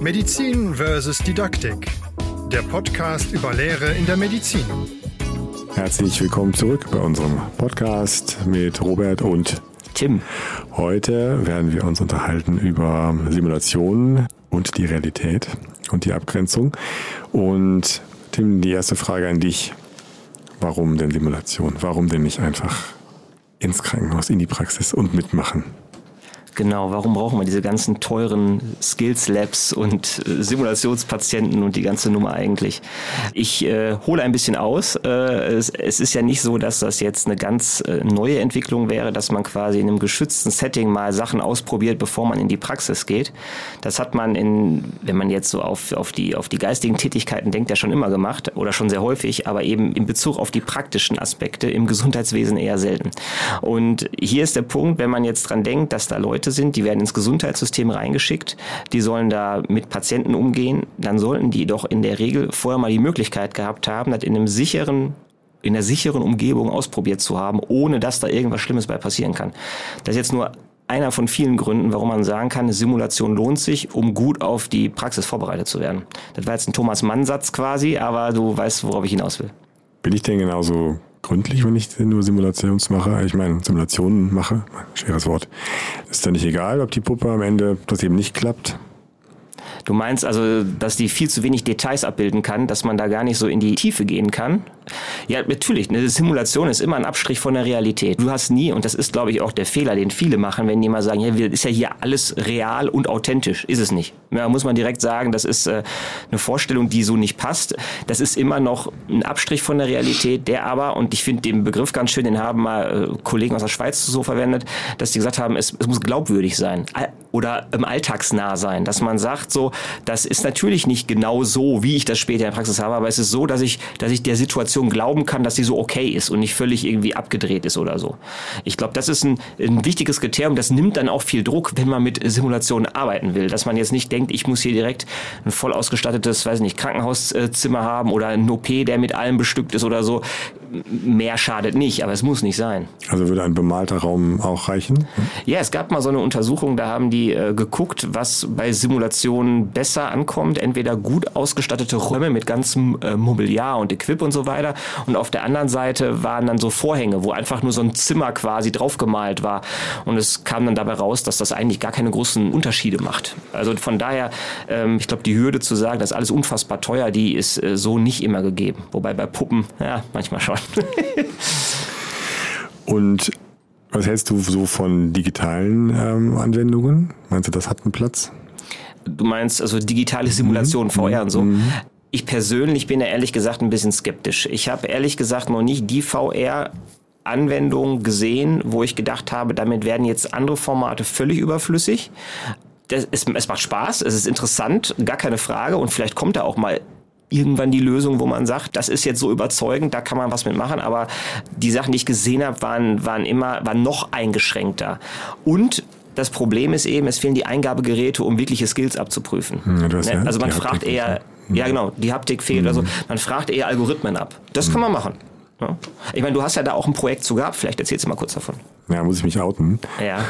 Medizin versus Didaktik. Der Podcast über Lehre in der Medizin. Herzlich willkommen zurück bei unserem Podcast mit Robert und Tim. Heute werden wir uns unterhalten über Simulationen und die Realität und die Abgrenzung. Und Tim, die erste Frage an dich. Warum denn Simulation? Warum denn nicht einfach ins Krankenhaus, in die Praxis und mitmachen? Genau, warum brauchen wir diese ganzen teuren Skills Labs und äh, Simulationspatienten und die ganze Nummer eigentlich? Ich äh, hole ein bisschen aus. Äh, es, es, ist ja nicht so, dass das jetzt eine ganz äh, neue Entwicklung wäre, dass man quasi in einem geschützten Setting mal Sachen ausprobiert, bevor man in die Praxis geht. Das hat man in, wenn man jetzt so auf, auf, die, auf die geistigen Tätigkeiten denkt, ja schon immer gemacht oder schon sehr häufig, aber eben in Bezug auf die praktischen Aspekte im Gesundheitswesen eher selten. Und hier ist der Punkt, wenn man jetzt dran denkt, dass da Leute Leute sind, die werden ins Gesundheitssystem reingeschickt, die sollen da mit Patienten umgehen, dann sollten die doch in der Regel vorher mal die Möglichkeit gehabt haben, das in einem sicheren in einer sicheren Umgebung ausprobiert zu haben, ohne dass da irgendwas Schlimmes bei passieren kann. Das ist jetzt nur einer von vielen Gründen, warum man sagen kann, eine Simulation lohnt sich, um gut auf die Praxis vorbereitet zu werden. Das war jetzt ein Thomas Mann-Satz quasi, aber du weißt, worauf ich hinaus will. Bin ich denn genauso gründlich, wenn ich nur Simulations mache. Ich meine, Simulationen mache, schweres Wort. Ist dann nicht egal, ob die Puppe am Ende das eben nicht klappt. Du meinst also, dass die viel zu wenig Details abbilden kann, dass man da gar nicht so in die Tiefe gehen kann? Ja, natürlich. Eine Simulation ist immer ein Abstrich von der Realität. Du hast nie, und das ist, glaube ich, auch der Fehler, den viele machen, wenn die mal sagen, ja, ist ja hier alles real und authentisch. Ist es nicht. Da muss man direkt sagen, das ist äh, eine Vorstellung, die so nicht passt. Das ist immer noch ein Abstrich von der Realität, der aber, und ich finde den Begriff ganz schön, den haben mal äh, Kollegen aus der Schweiz so verwendet, dass die gesagt haben, es, es muss glaubwürdig sein oder im alltagsnah sein, dass man sagt, so, das ist natürlich nicht genau so, wie ich das später in der Praxis habe, aber es ist so, dass ich, dass ich der Situation glauben kann, dass sie so okay ist und nicht völlig irgendwie abgedreht ist oder so. Ich glaube, das ist ein, ein wichtiges Kriterium, das nimmt dann auch viel Druck, wenn man mit Simulationen arbeiten will, dass man jetzt nicht denkt, ich muss hier direkt ein voll ausgestattetes, weiß nicht, Krankenhauszimmer haben oder ein OP, der mit allem bestückt ist oder so. Mehr schadet nicht, aber es muss nicht sein. Also würde ein bemalter Raum auch reichen? Ja, es gab mal so eine Untersuchung, da haben die äh, geguckt, was bei Simulationen besser ankommt. Entweder gut ausgestattete Räume mit ganzem äh, Mobiliar und Equip und so weiter. Und auf der anderen Seite waren dann so Vorhänge, wo einfach nur so ein Zimmer quasi draufgemalt war. Und es kam dann dabei raus, dass das eigentlich gar keine großen Unterschiede macht. Also von daher, ähm, ich glaube, die Hürde zu sagen, das ist alles unfassbar teuer, die ist äh, so nicht immer gegeben. Wobei bei Puppen, ja, manchmal schon. und was hältst du so von digitalen ähm, Anwendungen? Meinst du, das hat einen Platz? Du meinst also digitale Simulation, mhm. VR und so? Mhm. Ich persönlich bin ja ehrlich gesagt ein bisschen skeptisch. Ich habe ehrlich gesagt noch nicht die VR Anwendung gesehen, wo ich gedacht habe, damit werden jetzt andere Formate völlig überflüssig. Es, es macht Spaß, es ist interessant, gar keine Frage. Und vielleicht kommt da auch mal irgendwann die Lösung, wo man sagt, das ist jetzt so überzeugend, da kann man was mitmachen, aber die Sachen, die ich gesehen habe, waren, waren immer, waren noch eingeschränkter. Und das Problem ist eben, es fehlen die Eingabegeräte, um wirkliche Skills abzuprüfen. Hm, ne? ja, also man fragt Haptik eher, ja genau, die Haptik fehlt, mhm. also man fragt eher Algorithmen ab. Das mhm. kann man machen. Ja. Ich meine, du hast ja da auch ein Projekt zu gehabt, vielleicht erzählst du mal kurz davon. Ja, muss ich mich outen? Ja.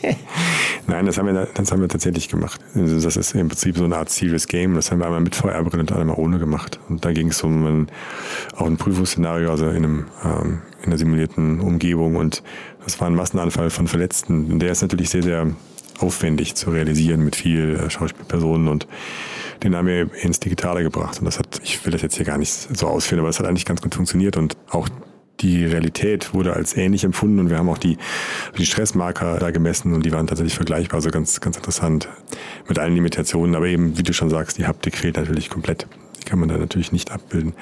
Nein, das haben, wir, das haben wir tatsächlich gemacht. Also das ist im Prinzip so eine Art Serious Game. Das haben wir einmal mit VR-Brille und einmal ohne gemacht. Und da ging es um ein, auch ein Prüfungsszenario, also in, einem, ähm, in einer simulierten Umgebung. Und das war ein Massenanfall von Verletzten. Der ist natürlich sehr, sehr aufwendig zu realisieren mit viel äh, Schauspielpersonen und den haben wir ins Digitale gebracht. Und das hat, ich will das jetzt hier gar nicht so ausführen, aber es hat eigentlich ganz gut funktioniert und auch die Realität wurde als ähnlich empfunden und wir haben auch die, die Stressmarker da gemessen und die waren tatsächlich vergleichbar, also ganz, ganz interessant mit allen Limitationen. Aber eben, wie du schon sagst, die Haptik fehlt natürlich komplett. Die kann man da natürlich nicht abbilden.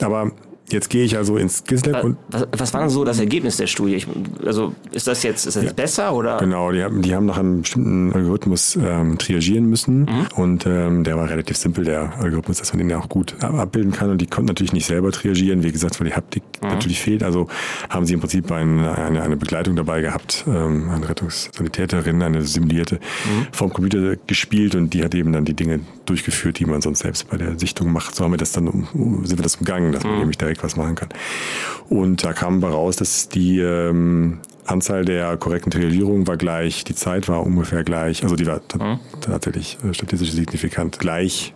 Aber Jetzt gehe ich also ins GISLab und. Was, was war denn so das Ergebnis der Studie? Ich, also ist das jetzt, ist das jetzt besser oder? Genau, die haben, die haben nach einem bestimmten Algorithmus ähm, triagieren müssen mhm. und ähm, der war relativ simpel, der Algorithmus, dass man den ja auch gut abbilden kann und die konnten natürlich nicht selber triagieren, wie gesagt, weil die Haptik mhm. natürlich fehlt. Also haben sie im Prinzip eine, eine, eine Begleitung dabei gehabt, ähm, eine Rettungssanitäterin, eine simulierte, mhm. vom Computer gespielt und die hat eben dann die Dinge durchgeführt, die man sonst selbst bei der Sichtung macht. So haben wir das dann, sind wir das umgangen, dass man mhm. nämlich direkt was machen kann. Und da kam raus, dass die ähm, Anzahl der korrekten Triangierungen war gleich, die Zeit war ungefähr gleich, also die war mhm. tatsächlich äh, statistisch signifikant gleich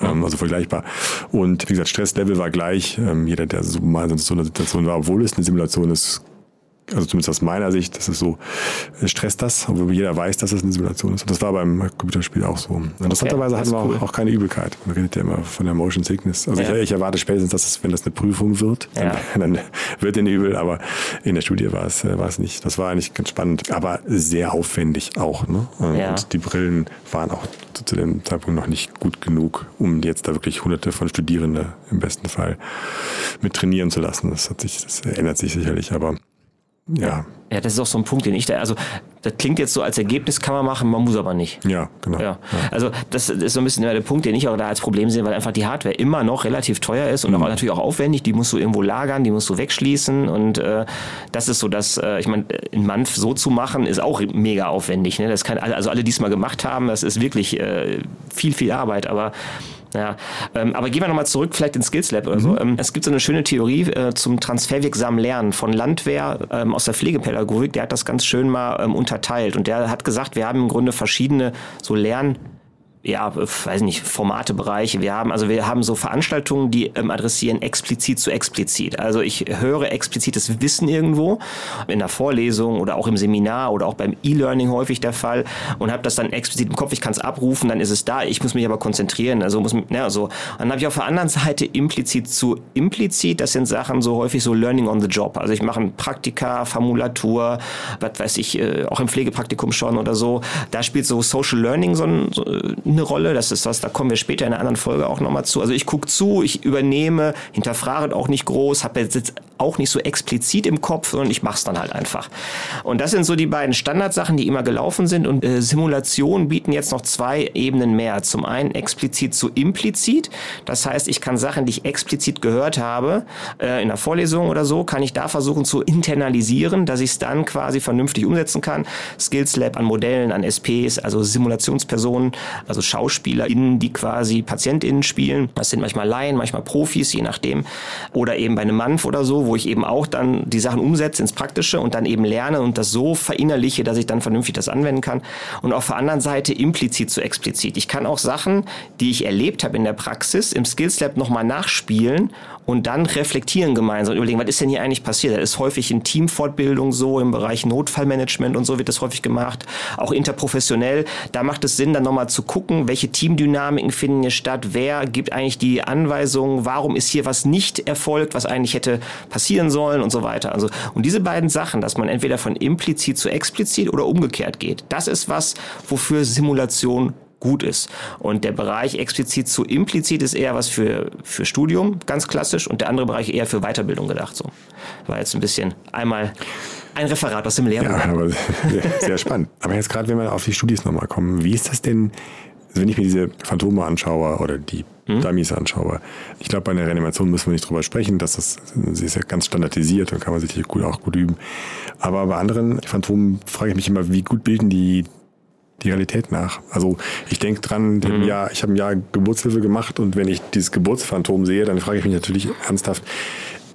ähm, also vergleichbar. Und wie gesagt, Stresslevel war gleich. Ähm, jeder, der so mal in so einer Situation war, obwohl es eine Simulation ist, also zumindest aus meiner Sicht, das ist so, äh, stresst das, obwohl jeder weiß, dass es eine Simulation ist. Und das war beim Computerspiel auch so. Interessanterweise okay, hatten wir auch, auch, keine Übelkeit. Man redet ja immer von der Motion Sickness. Also ja. ich, ich, erwarte spätestens, dass es, wenn das eine Prüfung wird, ja. dann, dann, wird den übel, aber in der Studie war es, äh, war es nicht. Das war eigentlich ganz spannend, aber sehr aufwendig auch. Ne? Ja. Und die Brillen waren auch zu dem Zeitpunkt noch nicht gut genug, um jetzt da wirklich hunderte von Studierenden im besten Fall mit trainieren zu lassen. Das hat sich, das ändert sich sicherlich, aber ja. Ja, das ist auch so ein Punkt, den ich da, also das klingt jetzt so als Ergebnis kann man machen, man muss aber nicht. Ja, genau. Ja. ja. Also das ist so ein bisschen der Punkt, den ich auch da als Problem sehe, weil einfach die Hardware immer noch relativ teuer ist und mhm. auch natürlich auch aufwendig. Die musst du irgendwo lagern, die musst du wegschließen und äh, das ist so, dass äh, ich meine, in Manf so zu machen ist auch mega aufwendig. Ne? Das kann also alle, die es mal gemacht haben, das ist wirklich äh, viel viel Arbeit, aber ja, ähm, aber gehen wir nochmal zurück, vielleicht ins Skills Lab oder so. Mhm. Ähm, es gibt so eine schöne Theorie äh, zum transferwirksamen Lernen von Landwehr ähm, aus der Pflegepädagogik, der hat das ganz schön mal ähm, unterteilt und der hat gesagt, wir haben im Grunde verschiedene so Lern- ja, weiß nicht, Formatebereiche. Wir haben, also wir haben so Veranstaltungen, die ähm, adressieren explizit zu explizit. Also ich höre explizites Wissen irgendwo in der Vorlesung oder auch im Seminar oder auch beim E-Learning häufig der Fall und habe das dann explizit im Kopf. Ich kann es abrufen, dann ist es da. Ich muss mich aber konzentrieren. Also muss, ne, also und dann habe ich auf der anderen Seite implizit zu implizit. Das sind Sachen so häufig so Learning on the Job. Also ich mache ein Praktika, Formulatur, was weiß ich, äh, auch im Pflegepraktikum schon oder so. Da spielt so Social Learning so ein so, eine Rolle. Das ist was, da kommen wir später in einer anderen Folge auch nochmal zu. Also ich gucke zu, ich übernehme, hinterfrage auch nicht groß, habe jetzt auch nicht so explizit im Kopf, sondern ich mache es dann halt einfach. Und das sind so die beiden Standardsachen, die immer gelaufen sind. Und äh, Simulationen bieten jetzt noch zwei Ebenen mehr. Zum einen explizit zu implizit. Das heißt, ich kann Sachen, die ich explizit gehört habe, äh, in der Vorlesung oder so, kann ich da versuchen zu internalisieren, dass ich es dann quasi vernünftig umsetzen kann. Skills Lab an Modellen, an SPs, also Simulationspersonen, also also SchauspielerInnen, die quasi PatientInnen spielen. Das sind manchmal Laien, manchmal Profis, je nachdem. Oder eben bei einem Manf oder so, wo ich eben auch dann die Sachen umsetze ins Praktische und dann eben lerne und das so verinnerliche, dass ich dann vernünftig das anwenden kann. Und auf der anderen Seite implizit zu explizit. Ich kann auch Sachen, die ich erlebt habe in der Praxis, im Skills Lab nochmal nachspielen und dann reflektieren gemeinsam und überlegen, was ist denn hier eigentlich passiert? Das ist häufig in Teamfortbildung so, im Bereich Notfallmanagement und so wird das häufig gemacht, auch interprofessionell. Da macht es Sinn, dann nochmal zu gucken, welche Teamdynamiken finden hier statt, wer gibt eigentlich die Anweisungen, warum ist hier was nicht erfolgt, was eigentlich hätte passieren sollen und so weiter. Also, und diese beiden Sachen, dass man entweder von implizit zu explizit oder umgekehrt geht, das ist was, wofür Simulation gut ist. Und der Bereich explizit zu implizit ist eher was für, für Studium, ganz klassisch, und der andere Bereich eher für Weiterbildung gedacht. So. War jetzt ein bisschen einmal ein Referat aus dem Lehrbuch. Ja, aber sehr, sehr spannend. Aber jetzt gerade, wenn wir auf die Studis nochmal kommen, wie ist das denn wenn ich mir diese Phantome anschaue oder die hm? Dummies anschaue, ich glaube, bei einer Reanimation müssen wir nicht drüber sprechen, dass das, sie ist ja ganz standardisiert und kann man sich gut, auch gut üben. Aber bei anderen Phantomen frage ich mich immer, wie gut bilden die die Realität nach. Also ich denke dran, mhm. ja, ich habe ein Jahr Geburtshilfe gemacht und wenn ich dieses Geburtsphantom sehe, dann frage ich mich natürlich ernsthaft,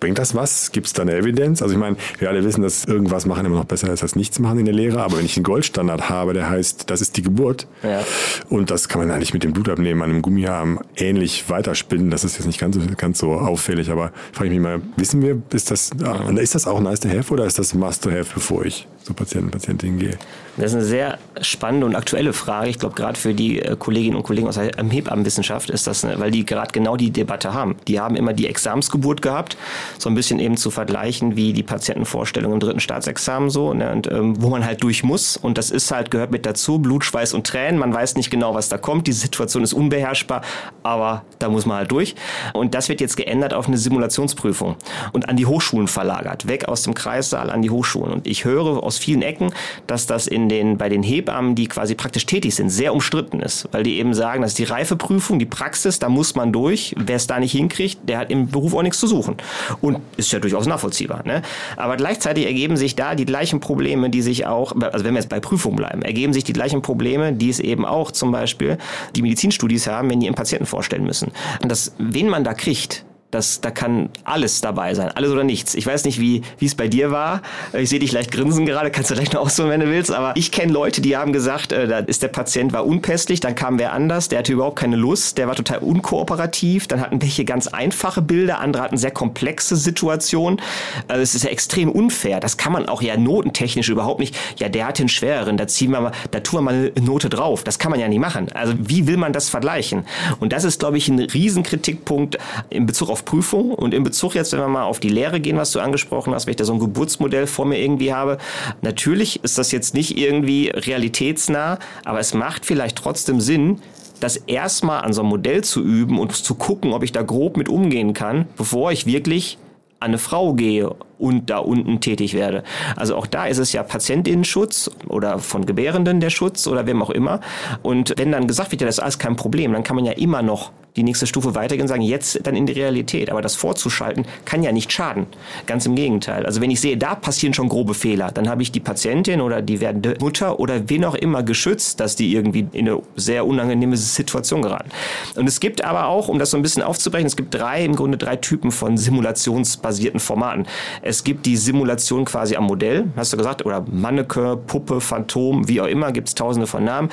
Bringt das was? Gibt es da eine Evidenz? Also ich meine, wir alle wissen, dass irgendwas machen immer noch besser ist als nichts machen in der Lehre, aber wenn ich einen Goldstandard habe, der heißt, das ist die Geburt ja. und das kann man eigentlich mit dem Blutabnehmen an einem Gummiarm ähnlich weiterspinnen, das ist jetzt nicht ganz so, ganz so auffällig, aber frage ich mich mal, wissen wir, ist das, ist das auch nice to have oder ist das must to have, bevor ich zu Patienten, Patientinnen gehe? Das ist eine sehr spannende und aktuelle Frage. Ich glaube, gerade für die äh, Kolleginnen und Kollegen aus der Hebammenwissenschaft ist das, weil die gerade genau die Debatte haben. Die haben immer die Examensgeburt gehabt, so ein bisschen eben zu vergleichen, wie die Patientenvorstellung im dritten Staatsexamen so, ne, und ähm, wo man halt durch muss. Und das ist halt, gehört mit dazu, Blut, Schweiß und Tränen. Man weiß nicht genau, was da kommt. Die Situation ist unbeherrschbar, aber da muss man halt durch. Und das wird jetzt geändert auf eine Simulationsprüfung und an die Hochschulen verlagert. Weg aus dem Kreissaal an die Hochschulen. Und ich höre aus vielen Ecken, dass das in den, bei den Hebammen, die quasi praktisch tätig sind, sehr umstritten ist. Weil die eben sagen, dass die Reifeprüfung, die Praxis, da muss man durch. Wer es da nicht hinkriegt, der hat im Beruf auch nichts zu suchen. Und ist ja durchaus nachvollziehbar. Ne? Aber gleichzeitig ergeben sich da die gleichen Probleme, die sich auch, also wenn wir jetzt bei Prüfungen bleiben, ergeben sich die gleichen Probleme, die es eben auch zum Beispiel die Medizinstudis haben, wenn die ihren Patienten vorstellen müssen. Und das, wen man da kriegt, Das, da kann alles dabei sein, alles oder nichts. Ich weiß nicht, wie es bei dir war. Ich sehe dich leicht grinsen gerade, kannst du gleich noch ausholen, wenn du willst. Aber ich kenne Leute, die haben gesagt, äh, da ist der Patient war unpässlich, dann kam wer anders, der hatte überhaupt keine Lust, der war total unkooperativ. Dann hatten welche ganz einfache Bilder, andere hatten sehr komplexe Situationen. Also es ist ja extrem unfair. Das kann man auch ja notentechnisch überhaupt nicht. Ja, der hatte einen schwereren, da ziehen wir mal, da tun wir mal eine Note drauf. Das kann man ja nicht machen. Also wie will man das vergleichen? Und das ist, glaube ich, ein Riesenkritikpunkt in Bezug auf Prüfung und in Bezug jetzt, wenn wir mal auf die Lehre gehen, was du angesprochen hast, wenn ich da so ein Geburtsmodell vor mir irgendwie habe. Natürlich ist das jetzt nicht irgendwie realitätsnah, aber es macht vielleicht trotzdem Sinn, das erstmal an so einem Modell zu üben und zu gucken, ob ich da grob mit umgehen kann, bevor ich wirklich an eine Frau gehe und da unten tätig werde. Also auch da ist es ja Patientinnenschutz oder von Gebärenden der Schutz oder wem auch immer. Und wenn dann gesagt wird, ja, das ist alles kein Problem, dann kann man ja immer noch die nächste Stufe weitergehen und sagen, jetzt dann in die Realität. Aber das vorzuschalten kann ja nicht schaden. Ganz im Gegenteil. Also wenn ich sehe, da passieren schon grobe Fehler, dann habe ich die Patientin oder die werdende Mutter oder wen auch immer geschützt, dass die irgendwie in eine sehr unangenehme Situation geraten. Und es gibt aber auch, um das so ein bisschen aufzubrechen, es gibt drei, im Grunde drei Typen von simulationsbasierten Formaten. Es gibt die Simulation quasi am Modell, hast du gesagt, oder Manneke, Puppe, Phantom, wie auch immer, gibt es tausende von Namen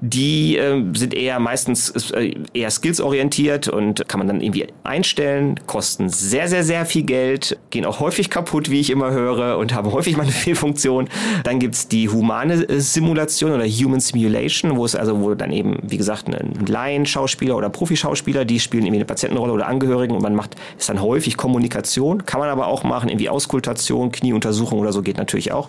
die äh, sind eher meistens äh, eher skillsorientiert und kann man dann irgendwie einstellen, kosten sehr, sehr, sehr viel Geld, gehen auch häufig kaputt, wie ich immer höre, und haben häufig mal eine Fehlfunktion. Dann gibt's die humane äh, Simulation oder Human Simulation, wo es also, wo dann eben, wie gesagt, ein Laien-Schauspieler oder Profi-Schauspieler, die spielen irgendwie eine Patientenrolle oder Angehörigen und man macht, ist dann häufig Kommunikation, kann man aber auch machen, irgendwie Auskultation, Knieuntersuchung oder so geht natürlich auch.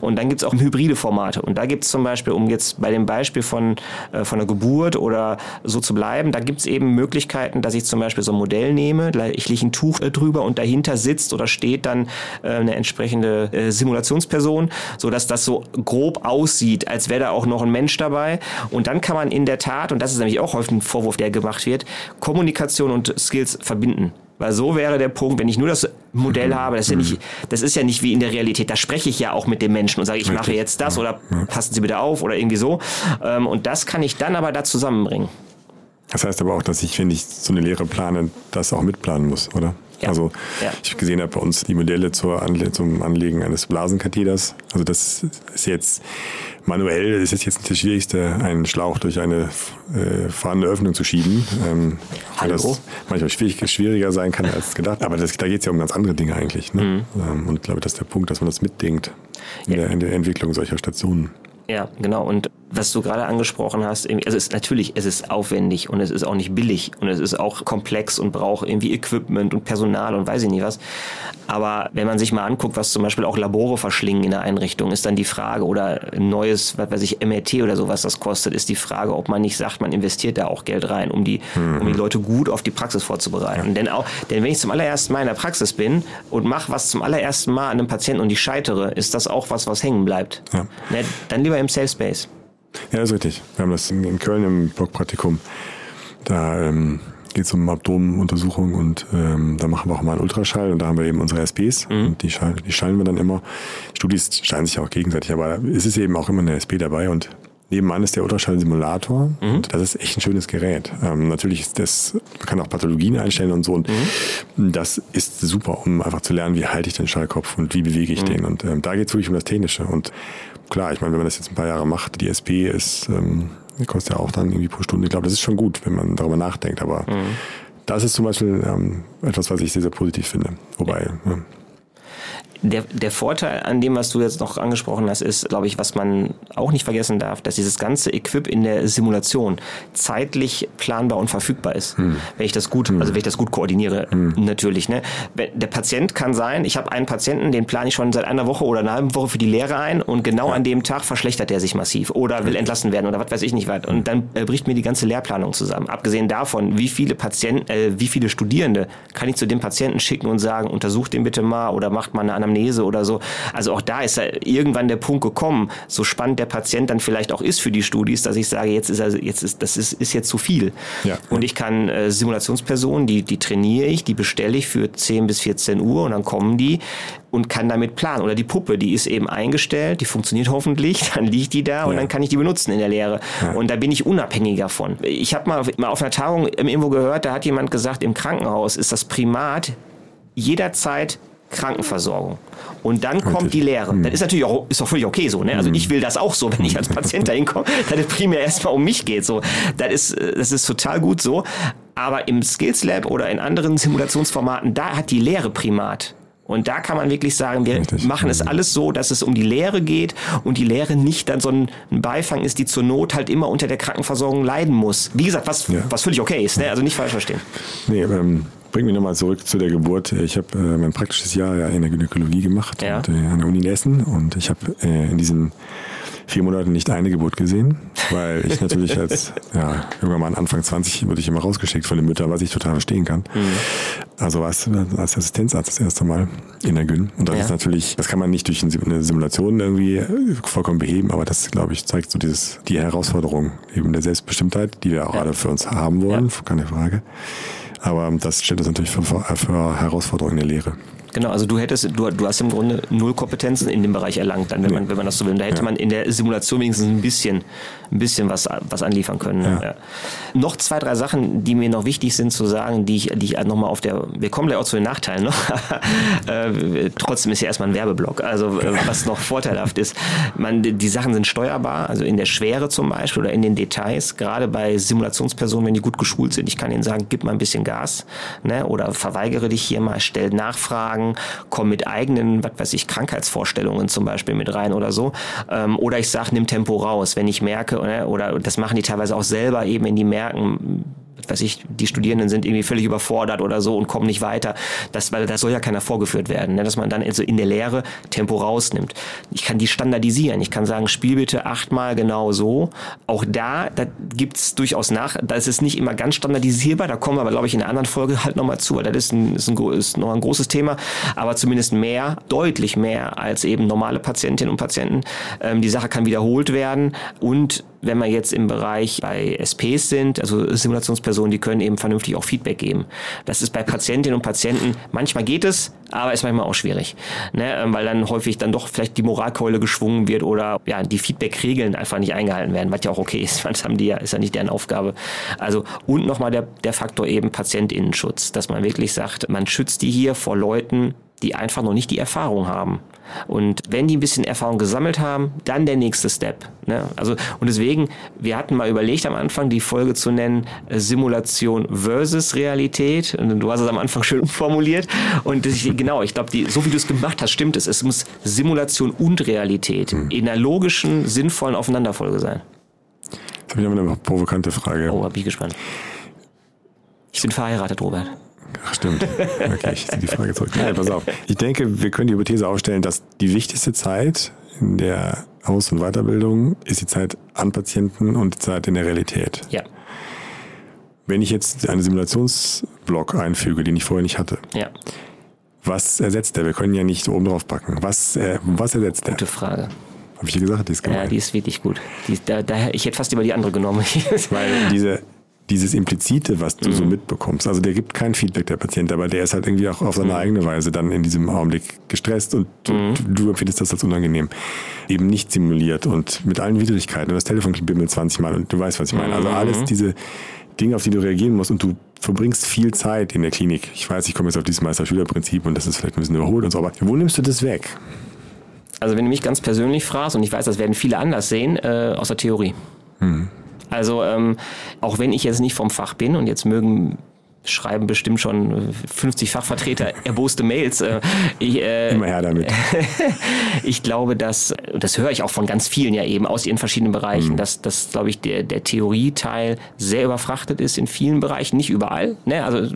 Und dann gibt's auch hybride Formate. Und da gibt's zum Beispiel, um jetzt bei dem Beispiel von äh, von, der Geburt oder so zu bleiben. Da gibt es eben Möglichkeiten, dass ich zum Beispiel so ein Modell nehme, ich lege ein Tuch äh, drüber und dahinter sitzt oder steht dann äh, eine entsprechende Simulationsperson, sodass das so grob aussieht, als wäre da auch noch ein Mensch dabei. Und dann kann man in der Tat, und das ist nämlich auch häufig ein Vorwurf, der gemacht wird, Kommunikation und Skills verbinden. Weil so wäre der Punkt, wenn ich nur das Modell mhm. habe, das ist, ja nicht, mhm. das ist ja nicht wie in der Realität. Da spreche ich ja auch mit dem Menschen und sage, ich mache jetzt das oder passen Sie bitte auf oder irgendwie so. Ähm, und das kann ich dann aber da zusammenbringen. Das heißt aber auch, dass ich, wenn ich so eine Lehre plane, das auch mitplanen muss, oder? Ja. Also ja. ich habe gesehen, habe bei uns die Modelle zur Anle zum Anlegen eines Blasenkatheters. Also das ist jetzt manuell, ist es jetzt nicht das Schwierigste, einen Schlauch durch eine äh, fahrende Öffnung zu schieben. Ähm, weil das manchmal schwierig, schwieriger sein kann als gedacht. Aber das, da geht es ja um ganz andere Dinge eigentlich. Ne? Mhm. Ähm, und ich glaube, das ist der Punkt, dass man das mitdenkt in, ja. der, in der Entwicklung solcher Stationen. Ja, genau. Und was du gerade angesprochen hast, also es ist natürlich, es ist aufwendig und es ist auch nicht billig und es ist auch komplex und braucht irgendwie Equipment und Personal und weiß ich nicht was. Aber wenn man sich mal anguckt, was zum Beispiel auch Labore verschlingen in der Einrichtung, ist dann die Frage oder ein neues, was weiß ich, MRT oder sowas das kostet, ist die Frage, ob man nicht sagt, man investiert da auch Geld rein, um die, mhm. um die Leute gut auf die Praxis vorzubereiten. Ja. Denn auch, denn wenn ich zum allerersten Mal in der Praxis bin und mache was zum allerersten Mal an einem Patienten und ich scheitere, ist das auch was, was hängen bleibt. Ja. Ne, dann lieber im Safe Space. Ja, das ist richtig. Wir haben das in, Köln im Blockpraktikum. Da ähm, geht es um Abdomenuntersuchung und ähm, da machen wir auch mal einen Ultraschall und da haben wir eben unsere SPs mhm. und die, schall, die schallen wir dann immer. Studis schallen sich auch gegenseitig, aber es ist eben auch immer eine SP dabei und Nebenan ist der Ultraschallsimulator. Mhm. Und das ist echt ein schönes Gerät. Ähm, natürlich ist das, man kann auch Pathologien einstellen und so. Und mhm. das ist super, um einfach zu lernen, wie halte ich den Schallkopf und wie bewege ich mhm. den. Und ähm, da geht es wirklich um das Technische. Und klar, ich meine, wenn man das jetzt ein paar Jahre macht, die SP ist, ähm, kostet ja auch dann irgendwie pro Stunde. Ich glaube, das ist schon gut, wenn man darüber nachdenkt. Aber mhm. das ist zum Beispiel ähm, etwas, was ich sehr, sehr positiv finde. Wobei, ja. Der, der Vorteil an dem, was du jetzt noch angesprochen hast, ist, glaube ich, was man auch nicht vergessen darf, dass dieses ganze Equip in der Simulation zeitlich planbar und verfügbar ist. Hm. Wenn ich das gut, hm. also wenn ich das gut koordiniere, hm. natürlich. Ne? Der Patient kann sein, ich habe einen Patienten, den plane ich schon seit einer Woche oder einer halben Woche für die Lehre ein und genau ja. an dem Tag verschlechtert er sich massiv oder will entlassen werden oder was weiß ich nicht was. Und dann äh, bricht mir die ganze Lehrplanung zusammen. Abgesehen davon, wie viele Patienten, äh, wie viele Studierende kann ich zu dem Patienten schicken und sagen, untersucht den bitte mal oder macht mal eine Anamnese oder so. Also auch da ist ja irgendwann der Punkt gekommen, so spannend der Patient dann vielleicht auch ist für die Studis, dass ich sage, jetzt ist er, jetzt ist, das ist, ist jetzt zu viel. Ja. Und ich kann äh, Simulationspersonen, die, die trainiere ich, die bestelle ich für 10 bis 14 Uhr und dann kommen die und kann damit planen. Oder die Puppe, die ist eben eingestellt, die funktioniert hoffentlich, dann liegt die da und ja. dann kann ich die benutzen in der Lehre. Ja. Und da bin ich unabhängiger von. Ich habe mal, mal auf einer Tagung irgendwo gehört, da hat jemand gesagt, im Krankenhaus ist das Primat jederzeit Krankenversorgung. Und dann kommt die Lehre. Hm. Das ist natürlich auch, ist auch völlig okay so. Ne? Also hm. ich will das auch so, wenn ich als Patient dahin komme, dass es primär erstmal um mich geht. So. Das, ist, das ist total gut so. Aber im Skills Lab oder in anderen Simulationsformaten, da hat die Lehre Primat. Und da kann man wirklich sagen, wir Richtig. machen es alles so, dass es um die Lehre geht und die Lehre nicht dann so ein Beifang ist, die zur Not halt immer unter der Krankenversorgung leiden muss. Wie gesagt, was, ja. was völlig okay ist, ne? also nicht falsch verstehen. Nee, ähm, bring mich nochmal zurück zu der Geburt. Ich habe äh, mein praktisches Jahr ja in der Gynäkologie gemacht ja. und, äh, an der Uni in Essen und ich habe äh, in diesen vier Monaten nicht eine Geburt gesehen, weil ich natürlich als, ja, irgendwann mal Anfang 20 wurde ich immer rausgeschickt von den Müttern, was ich total verstehen kann. Mhm. Also als, als Assistenzarzt das erste Mal in der Gyn. Und das ja. ist natürlich, das kann man nicht durch eine Simulation irgendwie vollkommen beheben, aber das, glaube ich, zeigt so dieses, die Herausforderung eben der Selbstbestimmtheit, die wir auch ja. alle für uns haben wollen, keine Frage. Aber das stellt uns natürlich für, für Herausforderungen in der Lehre. Genau, also du hättest, du, du hast im Grunde null Kompetenzen in dem Bereich erlangt, dann, wenn man, wenn man das so will. Da hätte ja. man in der Simulation wenigstens ein bisschen, ein bisschen was, was anliefern können. Ja. Ja. Noch zwei, drei Sachen, die mir noch wichtig sind zu sagen, die ich, die ich nochmal auf der, wir kommen gleich auch zu den Nachteilen noch. äh, trotzdem ist ja erstmal ein Werbeblock. Also äh, was noch vorteilhaft ist, man, die Sachen sind steuerbar, also in der Schwere zum Beispiel oder in den Details, gerade bei Simulationspersonen, wenn die gut geschult sind. Ich kann ihnen sagen, gib mal ein bisschen Gas, ne? oder verweigere dich hier mal, stell Nachfragen sagen, komm mit eigenen, was weiß ich, Krankheitsvorstellungen zum Beispiel mit rein oder so. Ähm, oder ich sage, nimm Tempo raus, wenn ich merke, oder, oder das machen die teilweise auch selber eben, wenn die merken, weiß ich, die Studierenden sind irgendwie völlig überfordert oder so und kommen nicht weiter. Das, weil da soll ja keiner vorgeführt werden, ne? dass man dann also in der Lehre Tempo rausnimmt. Ich kann die standardisieren. Ich kann sagen, spiel bitte achtmal genau so. Auch da, da gibt's durchaus nach, da ist es nicht immer ganz standardisierbar, da kommen wir aber, glaube ich, in einer anderen Folge halt nochmal zu, weil das ist, ein, ist, ein, ist noch ein großes Thema, aber zumindest mehr, deutlich mehr als eben normale Patientinnen und Patienten. Ähm, die Sache kann wiederholt werden und wenn wir jetzt im Bereich bei SPs sind, also Simulationspersonen, die können eben vernünftig auch Feedback geben. Das ist bei Patientinnen und Patienten, manchmal geht es, aber ist manchmal auch schwierig, ne? Ähm, weil dann häufig dann doch vielleicht die Moralkeule geschwungen wird oder ja, die Feedback-Regeln einfach nicht eingehalten werden, was ja auch okay ist, das haben die ja, ist ja nicht deren Aufgabe. Also und nochmal der, der Faktor eben Patientinnenschutz, dass man wirklich sagt, man schützt die hier vor Leuten, die einfach noch nicht die Erfahrung haben. Und wenn die ein bisschen Erfahrung gesammelt haben, dann der nächste Step. Ne? Also, und deswegen, wir hatten mal überlegt am Anfang, die Folge zu nennen, äh, Simulation versus Realität. Und du hast es am Anfang schön formuliert. Und das, genau, ich glaube, so wie du es gemacht hast, stimmt es. Es muss Simulation und Realität mhm. in einer logischen, sinnvollen Aufeinanderfolge sein. Jetzt habe ich noch eine provokante Frage. Oh, bin ich gespannt. Ich bin verheiratet, Robert. Ach, stimmt. Okay, ich ziehe die Frage zurück. Nein, pass auf. Ich denke, wir können die Hypothese aufstellen, dass die wichtigste Zeit in der Aus- und Weiterbildung ist die Zeit an Patienten und die Zeit in der Realität. Ja. Wenn ich jetzt einen Simulationsblock einfüge, den ich vorher nicht hatte, ja. was ersetzt der? Wir können ja nicht oben drauf packen. Was, äh, was ersetzt der? Gute Frage. Habe ich dir gesagt? Die ist gemein. Ja, die ist wirklich gut. Die, da, da, ich hätte fast über die andere genommen. Weil diese dieses Implizite, was du mhm. so mitbekommst. Also der gibt kein Feedback, der Patient, aber der ist halt irgendwie auch auf seine mhm. eigene Weise dann in diesem Augenblick gestresst und mhm. du, du, empfindest das als unangenehm. Eben nicht simuliert und mit allen Widrigkeiten. Und das Telefon bimmelt 20 Mal und du weißt, was ich meine. Also alles mhm. diese Dinge, auf die du reagieren musst und du verbringst viel Zeit in der Klinik. Ich weiß, ich komme jetzt auf dieses Meister-Schüler-Prinzip und das ist vielleicht ein bisschen überholt und so, aber wo nimmst du das weg? Also wenn du mich ganz persönlich fragst, und ich weiß, das werden viele anders sehen, äh, aus der Theorie. Also ähm, auch wenn ich jetzt nicht vom Fach bin und jetzt mögen schreiben bestimmt schon 50 Fachvertreter erboste Mails. Äh, ich, äh, Immer her damit. ich glaube, dass, das höre ich auch von ganz vielen ja eben aus ihren verschiedenen Bereichen, mhm. dass, dass glaube ich, der, der Theorieteil sehr überfrachtet ist in vielen Bereichen, nicht überall. Ne? Also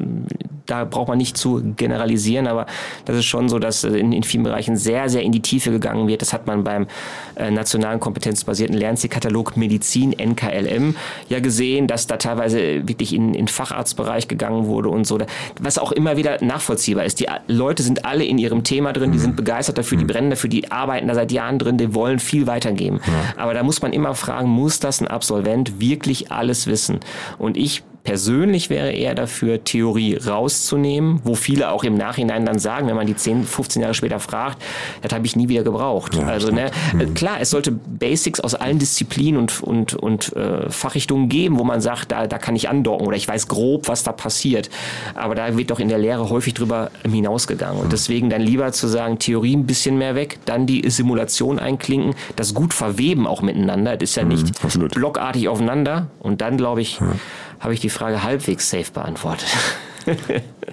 da braucht man nicht zu generalisieren, aber das ist schon so, dass in, in vielen Bereichen sehr, sehr in die Tiefe gegangen wird. Das hat man beim äh, nationalen kompetenzbasierten Lernzielkatalog Medizin, NKLM, ja gesehen, dass da teilweise wirklich in, in Facharztbereich gegangen wurde und so, was auch immer wieder nachvollziehbar ist. Die Leute sind alle in ihrem Thema drin, die sind begeistert dafür, die brennen dafür, die arbeiten da seit Jahren drin, die wollen viel weitergeben. Ja. Aber da muss man immer fragen, muss das ein Absolvent wirklich alles wissen? Und ich persönlich wäre eher dafür, Theorie rauszunehmen, wo viele auch im Nachhinein dann sagen, wenn man die 10, 15 Jahre später fragt, das habe ich nie wieder gebraucht. Ja, also ne, mhm. klar, es sollte Basics aus allen Disziplinen und, und, und äh, Fachrichtungen geben, wo man sagt, da, da kann ich andocken oder ich weiß grob, was da passiert. Aber da wird doch in der Lehre häufig drüber hinausgegangen. Und deswegen dann lieber zu sagen, Theorie ein bisschen mehr weg, dann die Simulation einklinken, das gut verweben auch miteinander. Das ist ja nicht mhm, blockartig aufeinander. Und dann, glaube ich, ja habe ich die Frage halbwegs safe beantwortet.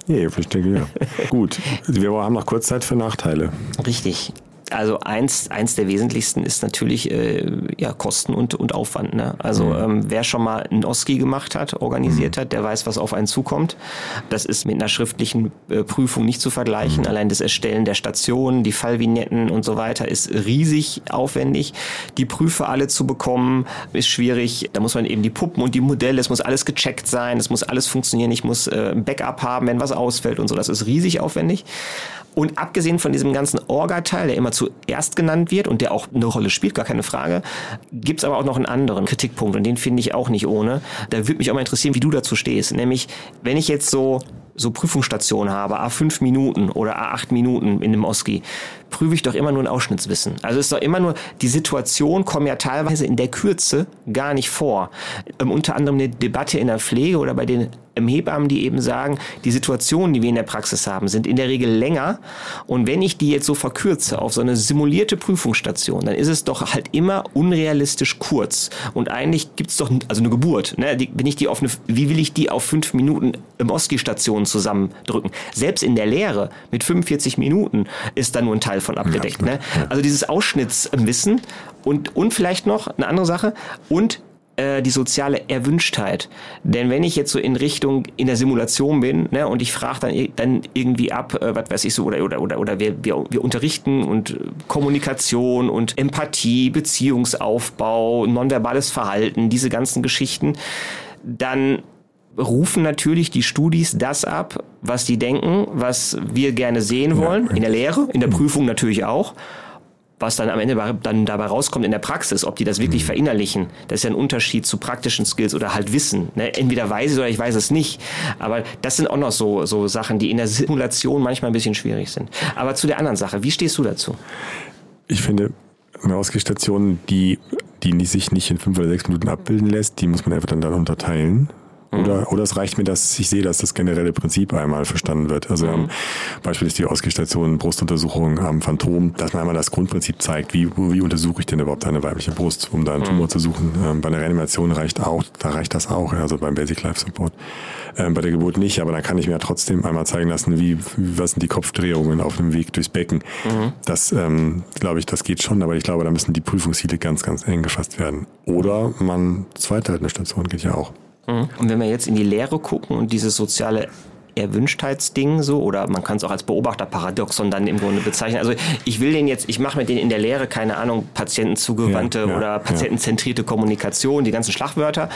nee, ich denke ja. Gut, wir haben noch kurz Zeit für Nachteile. Richtig also eins, eins der wesentlichsten ist natürlich äh, ja, Kosten und, und Aufwand. Ne? Also mhm. ähm, wer schon mal ein OSCI gemacht hat, organisiert mhm. hat, der weiß, was auf einen zukommt. Das ist mit einer schriftlichen äh, Prüfung nicht zu vergleichen. Mhm. Allein das Erstellen der Stationen, die Fallvignetten und so weiter ist riesig aufwendig. Die Prüfe alle zu bekommen, ist schwierig. Da muss man eben die Puppen und die Modelle, es muss alles gecheckt sein, es muss alles funktionieren. Ich muss äh, ein Backup haben, wenn was ausfällt und so. Das ist riesig aufwendig. Und abgesehen von diesem ganzen Orga-Teil, der immer zuerst genannt wird und der auch eine Rolle spielt, gar keine Frage, gibt's aber auch noch einen anderen Kritikpunkt und den finde ich auch nicht ohne. Da würde mich auch mal interessieren, wie du dazu stehst. Nämlich, wenn ich jetzt so so Prüfungsstationen habe, A5 Minuten oder A8 Minuten in dem OSCI, prüfe ich doch immer nur ein Ausschnittswissen. Also ist doch immer nur, die Situation kommen ja teilweise in der Kürze gar nicht vor. Ähm, unter anderem eine Debatte in der Pflege oder bei den Hebammen, die eben sagen, die Situationen, die wir in der Praxis haben, sind in der Regel länger. Und wenn ich die jetzt so verkürze auf so eine simulierte Prüfungsstation, dann ist es doch halt immer unrealistisch kurz. Und eigentlich gibt es doch, also eine Geburt, ne? die, wenn ich die auf eine, wie will ich die auf fünf Minuten im OSCI-Station zusammendrücken? Selbst in der Lehre mit 45 Minuten ist da nur ein Teil davon abgedeckt. Ja, ne? Also dieses Ausschnittswissen und, und vielleicht noch eine andere Sache und äh, die soziale Erwünschtheit. Denn wenn ich jetzt so in Richtung in der Simulation bin ne, und ich frage dann, dann irgendwie ab, äh, was weiß ich so, oder, oder, oder, oder wir, wir, wir unterrichten und Kommunikation und Empathie, Beziehungsaufbau, nonverbales Verhalten, diese ganzen Geschichten, dann rufen natürlich die Studis das ab, was die denken, was wir gerne sehen wollen, in der Lehre, in der mhm. Prüfung natürlich auch. Was dann am Ende dann dabei rauskommt in der Praxis, ob die das wirklich mhm. verinnerlichen, das ist ja ein Unterschied zu praktischen Skills oder halt Wissen. Ne? Entweder weiß ich es oder ich weiß es nicht. Aber das sind auch noch so, so Sachen, die in der Simulation manchmal ein bisschen schwierig sind. Aber zu der anderen Sache, wie stehst du dazu? Ich finde, eine Ausgehstation, die, die sich nicht in fünf oder sechs Minuten abbilden lässt, die muss man einfach dann, dann unterteilen mhm. oder es reicht mir, dass ich sehe, dass das generelle Prinzip einmal verstanden wird. Also mhm. Beispiel ist die Ausgestation Brustuntersuchung am Phantom, dass man einmal das Grundprinzip zeigt, wie, wie untersuche ich denn überhaupt eine weibliche Brust, um da einen Tumor mhm. zu suchen. Ähm, bei einer Reanimation reicht auch, da reicht das auch, also beim Basic Life Support. Ähm, bei der Geburt nicht, aber dann kann ich mir ja trotzdem einmal zeigen lassen, wie, was sind die Kopfdrehungen auf dem Weg durchs Becken. Mhm. Das, ähm, glaube ich, das geht schon, aber ich glaube, da müssen die Prüfungsziele ganz, ganz eng gefasst werden. Oder man zweiteilt eine Station, geht ja auch. Mhm. Und wenn wir jetzt in die Lehre gucken und dieses soziale Erwünschtheitsding so oder man kann es auch als Beobachterparadoxon dann im Grunde bezeichnen. Also ich will den jetzt, ich mache mit denen in der Lehre keine Ahnung patientenzugewandte ja, ja, oder patientenzentrierte ja. Kommunikation, die ganzen Schlagwörter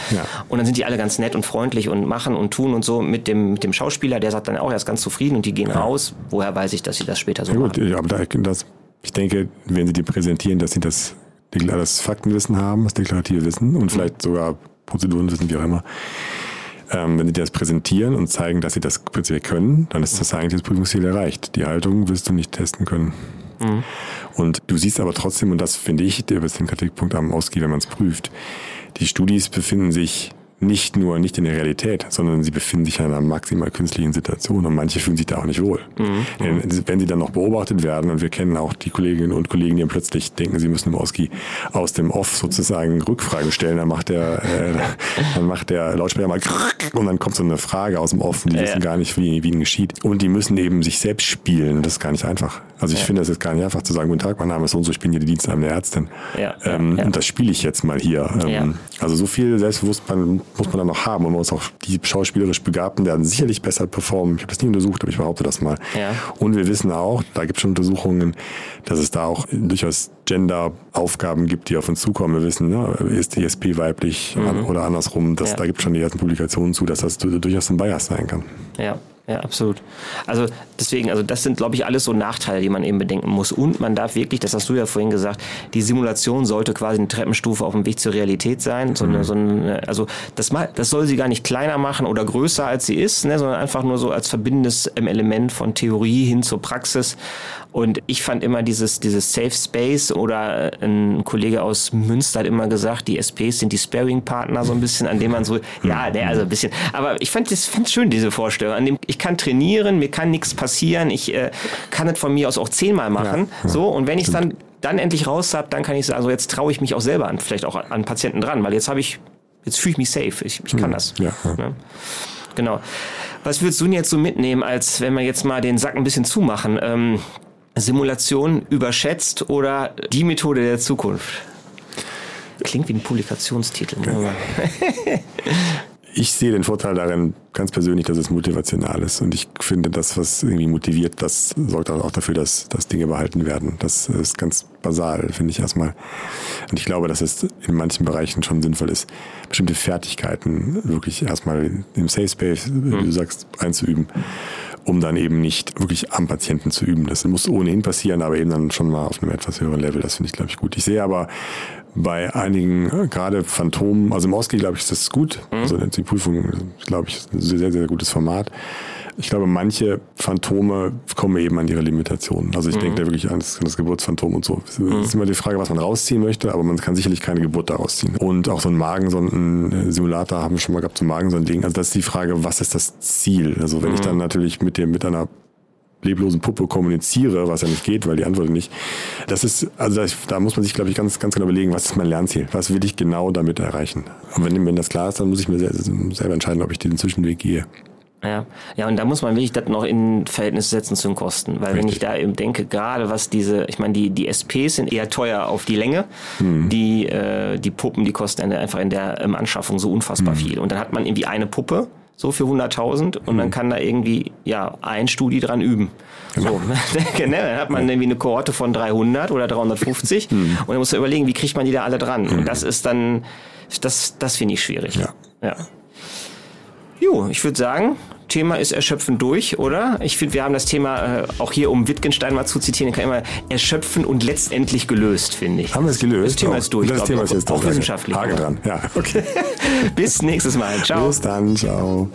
und dann sind die alle ganz nett und freundlich und machen und tun und so mit dem mit dem Schauspieler, der sagt dann auch, er ist ganz zufrieden und die gehen raus. Woher weiß ich, dass sie das später so ja, gut, machen? aber das, ich denke, wenn sie dir präsentieren, dass sie das, das Faktenwissen haben, das deklarative Wissen und vielleicht sogar Prozeduren wissen, wie auch immer. Ähm, wenn sie das präsentieren und zeigen, dass sie das prinzipiell können, dann ist das eigentlich das Prüfungsziel erreicht. Die Haltung wirst du nicht testen können. Mhm. Und du siehst aber trotzdem, und das finde ich der den Kritikpunkt am Ausgehen, wenn man es prüft, die Studis befinden sich nicht nur nicht in der Realität, sondern sie befinden sich in einer maximal künstlichen Situation und manche fühlen sich da auch nicht wohl. Mhm. Wenn sie dann noch beobachtet werden und wir kennen auch die Kolleginnen und Kollegen, die dann plötzlich denken, sie müssen im Oski aus dem Off sozusagen Rückfragen stellen, dann macht der, äh, dann macht der Lautsprecher mal und dann kommt so eine Frage aus dem Off und die ja, wissen gar nicht, wie, wie ihnen geschieht. Und die müssen eben sich selbst spielen. Das ist gar nicht einfach. Also ich Ja. finde das jetzt gar nicht einfach zu sagen, guten Tag, mein Name ist so und so, ich bin hier die Dienstnahme der Ärztin. Ja, ähm, ja. Und das spiele ich jetzt mal hier. Ähm. Also so viel Selbstbewusstsein muss man dann noch haben und man muss auch die schauspielerisch Begabten werden sicherlich besser performen. Ich habe das nie untersucht, aber ich behaupte das mal. Und wir wissen auch, da gibt es schon Untersuchungen, dass es da auch durchaus Gender-Aufgaben gibt, die auf uns zukommen. Wir wissen, ne, ist die SP weiblich an, oder andersrum, dass, Mhm. Ja. da gibt es schon die ersten Publikationen zu, dass das du- durchaus ein Bias sein kann. Ja, ja, absolut. Also deswegen, also das sind, glaube ich, alles so Nachteile, die man eben bedenken muss. Und man darf wirklich, das hast du ja vorhin gesagt, die Simulation sollte quasi eine Treppenstufe auf dem Weg zur Realität sein. So eine, so eine, also das, ma- das soll sie gar nicht kleiner machen oder größer als sie ist, ne, sondern einfach nur so als verbindendes ähm, Element von Theorie hin zur Praxis. Und ich fand immer dieses, dieses Safe Space oder äh, ein Kollege aus Münster hat immer gesagt, die SPs sind die Sparing-Partner so ein bisschen, an dem man so, ja, ne, also ein bisschen. Aber ich fand das fand schön, diese Vorstellung. An dem, ich kann trainieren, mir kann nichts passieren, ich äh, kann es von mir aus auch zehnmal machen. Ja, ja, so, und wenn ich dann dann endlich raus habe, dann kann ich sagen, also jetzt traue ich mich auch selber an, vielleicht auch an Patienten dran, weil jetzt habe ich, jetzt fühle ich mich safe, ich, ich kann das. Ja, ja. Ne? Genau. Was würdest du denn jetzt so mitnehmen, als wenn wir jetzt mal den Sack ein bisschen zumachen? Ähm, Simulation überschätzt oder die Methode der Zukunft? Klingt wie ein Publikationstitel. Ich sehe den Vorteil darin ganz persönlich, dass es motivational ist. Und ich finde, das, was irgendwie motiviert, das sorgt auch dafür, dass, dass Dinge behalten werden. Das ist ganz basal, finde ich erstmal. Und ich glaube, dass es in manchen Bereichen schon sinnvoll ist, bestimmte Fertigkeiten wirklich erstmal im Safe Space, wie du sagst, einzuüben, um dann eben nicht wirklich am Patienten zu üben. Das muss ohnehin passieren, aber eben dann schon mal auf einem etwas höheren Level. Das finde ich, glaube ich, gut. Ich sehe aber bei einigen, äh, gerade Phantomen, also im Ausgleich, glaube ich, ist das gut. Also die Prüfung, glaube ich, ist ein sehr, sehr gutes Format. Ich glaube, manche Phantome kommen eben an ihre Limitationen. Also ich denke da wirklich an das, an das Geburtsphantom und so. Es ist immer die Frage, was man rausziehen möchte, aber man kann sicherlich keine Geburt daraus ziehen. Und auch so ein Magensonden-Simulator haben wir schon mal gehabt, so ein Magensonden-Ding. Also das ist die Frage, was ist das Ziel? Also wenn ich dann natürlich mit dem, mit einer leblosen Puppe kommuniziere, was ja nicht geht, weil die Antwort nicht. Das ist, also da, da muss man sich, glaube ich, ganz, ganz genau überlegen, was ist mein Lernziel? Was will ich genau damit erreichen? Und wenn, wenn das klar ist, dann muss ich mir sel- selber entscheiden, ob ich diesen Zwischenweg gehe. Ja, ja, und da muss man wirklich das noch in Verhältnis setzen zu den Kosten. Weil wenn ich Richtig. da eben denke, gerade was diese, ich meine, die, die SPs sind eher teuer auf die Länge. Hm. Die, äh, die Puppen, die kosten einfach in der ähm, Anschaffung so unfassbar Hm. viel. Und dann hat man irgendwie eine Puppe, so für 100.000 und dann kann da irgendwie, ja, ein Studi dran üben. Genau. So, ne? dann hat man irgendwie eine Kohorte von 300 oder 350 Hm. und dann muss man überlegen, wie kriegt man die da alle dran? Und das ist dann, das, das finde ich schwierig. Ja. ja. Jo, ich würde sagen, Thema ist erschöpfend durch, oder? Ich finde, wir haben das Thema äh, auch hier, um Wittgenstein mal zu zitieren, kann immer erschöpfen und letztendlich gelöst, finde ich. Haben wir es gelöst? Das Thema Oh, ist durch. Das glaub Thema ist jetzt auch durch. wissenschaftlich. Haken dran. Ja, okay. Bis nächstes Mal. Ciao. Bis dann. Ciao.